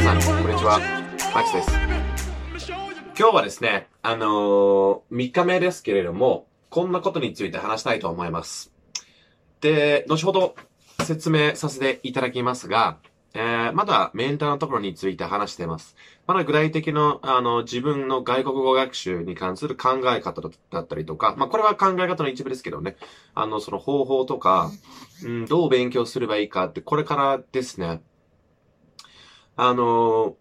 さん、こんにちは。マックスです。今日はですね、あのー、3日目ですけれども、こんなことについて話したいと思います。で、後ほど説明させていただきますが、えー、まだメンターのところについて話しています。まだ具体的な、あの、自分の外国語学習に関する考え方だったりとか、まあ、これは考え方の一部ですけどね、あの、その方法とか、うん、どう勉強すればいいかって、これからですね。あの、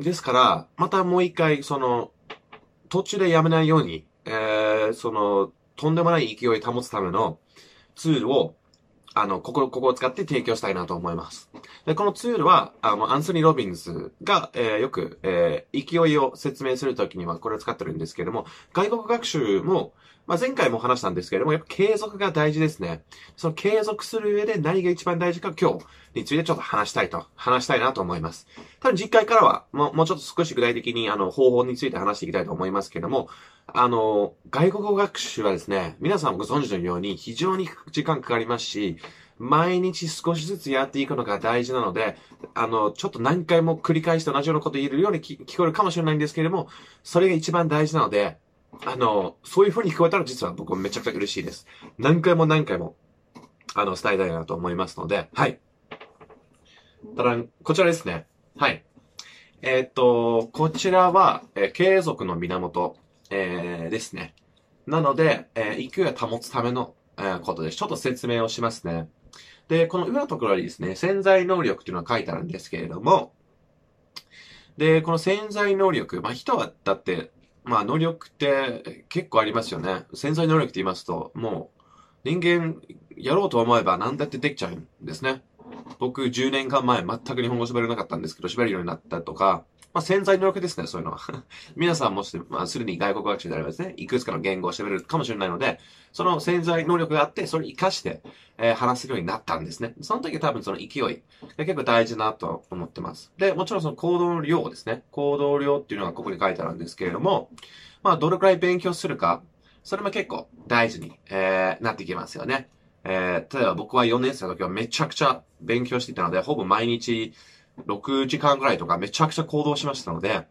ですから、またもう一回、その、途中でやめないように、えー、その、とんでもない勢い保つためのツールを、あの、ここ、ここを使って提供したいなと思います。で、このツールは、あの、アンソニー・ロビンズが、えーよく、えー勢いを説明するときにはこれを使ってるんですけれども、外国学習も、まあ、前回も話したんですけれども、やっぱ継続が大事ですね。その継続する上で何が一番大事か今日についてちょっと話したいと、話したいなと思います。多分次回からは、もう、もうちょっと少し具体的に、あの、方法について話していきたいと思いますけれども、あの、外国語学習はですね、皆さんご存知のように非常に時間かかりますし、毎日少しずつやっていくのが大事なので、あの、ちょっと何回も繰り返して同じようなこと言えるように聞聞こえるかもしれないんですけれども、それが一番大事なので、あの、そういう風に聞こえたら実は僕めちゃくちゃ嬉しいです。何回も何回も、あの、伝えたいなと思いますので、はい。ただ、こちらですね。はい。えーっと、こちらは、えー継続の源、えーですね。なので、えー勢いを保つための、えーことです。ちょっと説明をしますね。で、この裏のところにですね、潜在能力っていうのが書いてあるんですけれども、で、この潜在能力、まあ人はだって、まあ能力って結構ありますよね。潜在能力って言いますと、もう人間やろうと思えば何だってできちゃうんですね。僕10年間前全く日本語喋れなかったんですけど、喋るようになったとか、まあ潜在能力ですね、そういうのは。皆さんもして、まあすでに外国学習であればですね、いくつかの言語を喋れるかもしれないので、その潜在能力があって、それを活かして、えー話せるようになったんですね。その時多分その勢いが結構大事なと思ってます。で、もちろんその行動量ですね。行動量っていうのがここに書いてあるんですけれども、まあどれくらい勉強するか、それも結構大事に、えーなってきますよね。えー例えば僕は4年生の時はめちゃくちゃ勉強していたので、ほぼ毎日6時間ぐらいとかめちゃくちゃ行動しましたので、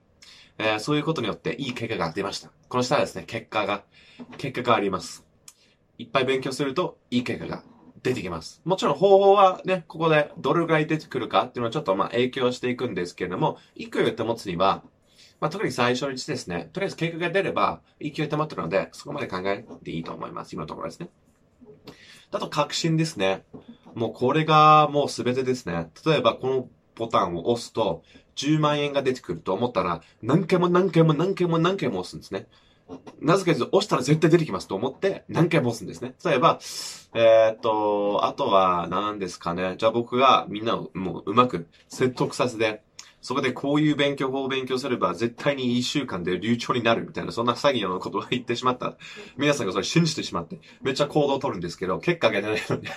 えーそういうことによっていい結果が出ました。この下はですね、結果が、結果があります。いっぱい勉強するといい結果が出てきます。もちろん方法はね、ここでどれぐらい出てくるかっていうのはちょっとまあ影響していくんですけれども、勢いを保つには、まあ特に最初のうちですね、とりあえず結果が出れば勢い保ってるので、そこまで考えていいと思います。今のところですね。あと確信ですね。もうこれがもう全てですね。例えばこのボタンを押すと10万円が出てくると思ったら何回も何回も何回も何回も押すんですね。なぜかというと押したら絶対出てきますと思って何回も押すんですね。例えば、えーっと、あとは何ですかね。じゃあ僕がみんなをもううまく説得させて、そこでこういう勉強法を勉強すれば絶対に1週間で流暢になるみたいな、そんな詐欺のことを言ってしまった。皆さんがそれ信じてしまって、めっちゃ行動を取るんですけど、結果が出ないので。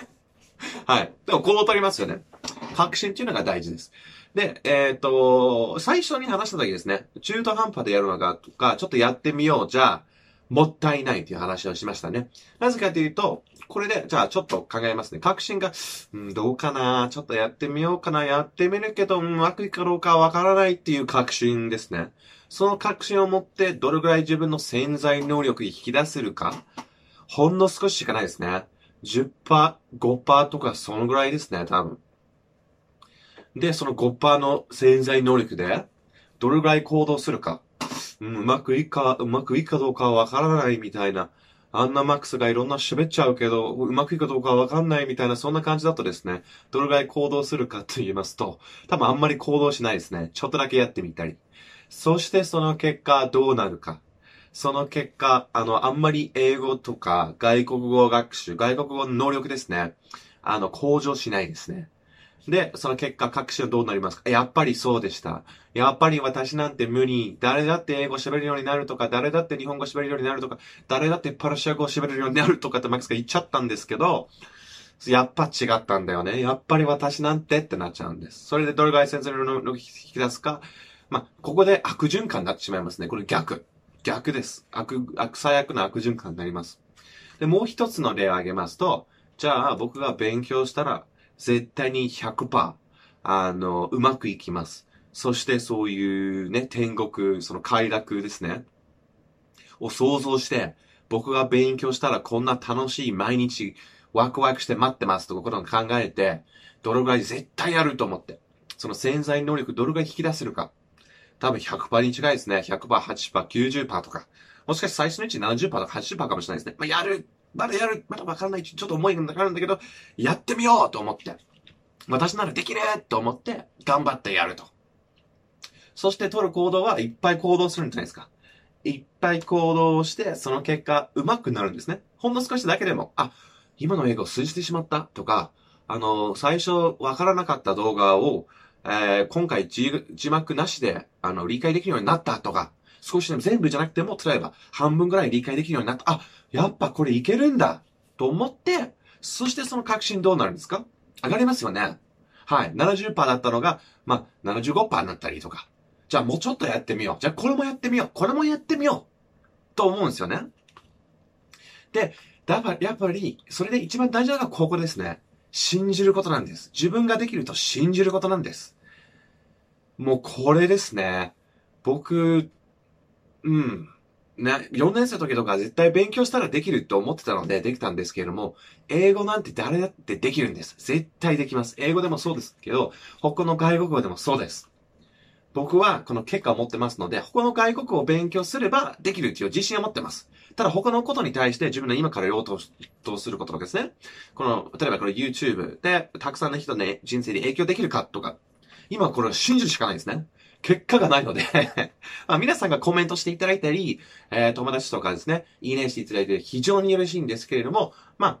はい。でも行動を取りますよね。確信っていうのが大事です。で、えっ、と、最初に話した時ですね、中途半端でやるのかとか、ちょっとやってみようじゃ、もったいないという話をしましたね。なぜかというと、これで、じゃあちょっと考えますね。確信が、うん、どうかなちょっとやってみようかなやってみるけど、うんうまくいかどうかわからないっていう確信ですね。その確信を持って、どれぐらい自分の潜在能力を引き出せるか、ほんの少ししかないですね。10%、5%とかそのぐらいですね、多分。で、その5%の潜在能力で、どれぐらい行動するか。うん、うまくいくか、うまくいくかどうかわからないみたいな。あんなマックスがいろんな喋っちゃうけど、うまくいくかどうかわかんないみたいな、そんな感じだとですね、どれぐらい行動するかと言いますと、多分あんまり行動しないですね。ちょっとだけやってみたり。そしてその結果どうなるか。その結果、あの、あんまり英語とか外国語学習、外国語の能力ですね。あの、向上しないですね。で、その結果、確信はどうなりますか？やっぱりそうでした。やっぱり私なんて無理。誰だって英語喋るようになるとか、誰だって日本語喋るようになるとか、誰だってパルシャ語喋るようになるとかってマックスが言っちゃったんですけど、やっぱ違ったんだよね。やっぱり私なんてってなっちゃうんです。それでどれぐらい先生の能力を引き出すか。まあ、ここで悪循環になってしまいますね。これ逆。逆です。悪、悪、最悪な悪循環になります。で、もう一つの例を挙げますと、じゃあ僕が勉強したら、絶対に100%、あの、うまくいきます。そしてそういうね、天国、その快楽ですね。を想像して、僕が勉強したらこんな楽しい毎日ワクワクして待ってますとかことを考えて、どれぐらい絶対やると思って。その潜在能力どれぐらい引き出せるか。多分100%に近いですね。100%、80%、90%とか。もしかして最初のうち70%とか80%かもしれないですね。まあ、やる。まだやる。まだわからない。ちょっと思いがかかるんだけど、やってみようと思って。私ならできると思って、頑張ってやると。そして取る行動はいっぱい行動するんじゃないですか。いっぱい行動をして、その結果、上手くなるんですね。ほんの少しだけでも、あ、今の英語を通じてしまったとか、あの、最初わからなかった動画を、えー、今回字幕なしで、あの、理解できるようになったとか、少しでも全部じゃなくても、例えば半分ぐらい理解できるようになった。あ、やっぱこれいけるんだと思って、そしてその確信どうなるんですか？上がりますよね。はい。70%だったのが、まあ、75%になったりとか。じゃあもうちょっとやってみよう。じゃあこれもやってみよう。これもやってみよう。と思うんですよね。で、だからやっぱり、それで一番大事なのがここですね。信じることなんです。自分ができると信じることなんです。もうこれですね。僕、うん。ね、4年生の時とか絶対勉強したらできるって思ってたのでできたんですけれども、英語なんて誰だってできるんです。絶対できます。英語でもそうですけど、他の外国語でもそうです。僕はこの結果を持ってますので、他の外国語を勉強すればできるっていう自信を持ってます。ただ他のことに対して自分の今から用途とすることとかですね。この、例えばこの YouTube でたくさんの人の、ね、人生に影響できるかとか、今これを信じるしかないですね。結果がないので、皆さんがコメントしていただいたり、えー、友達とかですね、いいねしていただいて非常によろしいんですけれども、ま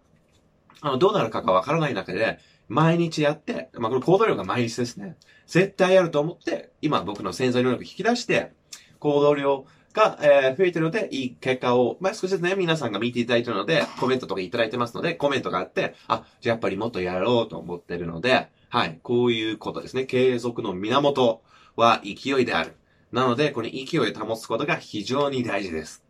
あ、あの、どうなるかがわからない中で、毎日やって、まあ、この行動量が毎日ですね。絶対やると思って、今僕の潜在能力引き出して、行動量が、えー、増えてるので、いい結果を、まあ、少しずつね、皆さんが見ていただいてるので、コメントとかいただいてますので、コメントがあって、あ、じゃあやっぱりもっとやろうと思ってるので、はい、こういうことですね。継続の源は勢いである。なので、この勢いを保つことが非常に大事です。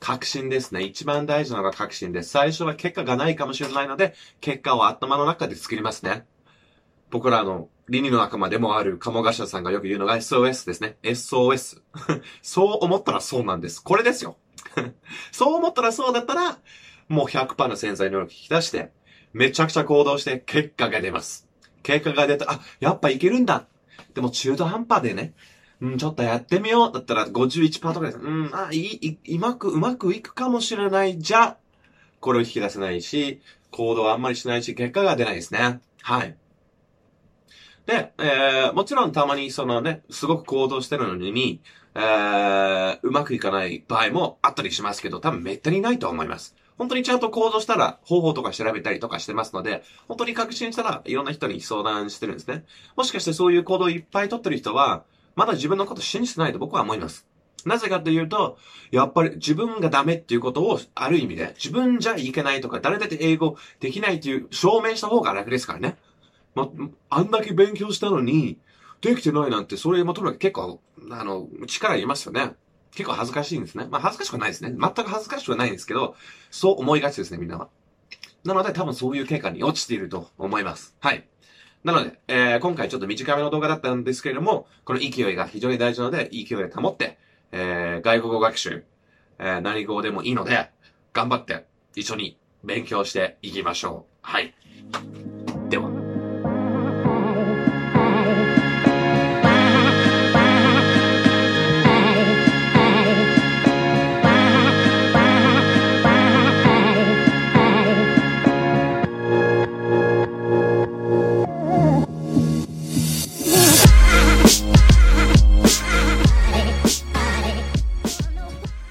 確信ですね。一番大事なのが確信です。最初は結果がないかもしれないので、結果を頭の中で作りますね。僕らの理にの仲間でもある鴨頭さんがよく言うのが SOS ですね。SOS。そう思ったらそうなんです。これですよ。そう思ったらそうだったら、もう100%の潜在能力引き出して、めちゃくちゃ行動して結果が出ます。結果が出た、あ、やっぱいけるんだ。でも中途半端でね、うん、ちょっとやってみよう。だったら51%とかです。うん、あ、いい、うまく、うまくいくかもしれない。じゃ、これを引き出せないし、行動はあんまりしないし、結果が出ないですね。はい。で、えー、もちろんたまにそのね、すごく行動してるのに、えー、うまくいかない場合もあったりしますけど、多分めったにないと思います。本当にちゃんと行動したら方法とか調べたりとかしてますので、本当に確信したらいろんな人に相談してるんですね。もしかしてそういう行動をいっぱい取ってる人は、まだ自分のこと信じてないと僕は思います。なぜかというと、やっぱり自分がダメっていうことをある意味で、自分じゃいけないとか、誰だって英語できないっていう証明した方が楽ですからね。ま、あんだけ勉強したのに、できてないなんて、それ、まとめ結構、あの、力いますよね。結構恥ずかしいんですね。まあ、恥ずかしくはないですね。全く恥ずかしくはないんですけど、そう思いがちですね、みんなは。なので、多分そういう結果に落ちていると思います。はい。なので、えー、今回ちょっと短めの動画だったんですけれども、この勢いが非常に大事なので、勢いを保って、えー、外国語学習、えー、何語でもいいので、頑張って一緒に勉強していきましょう。はい。では。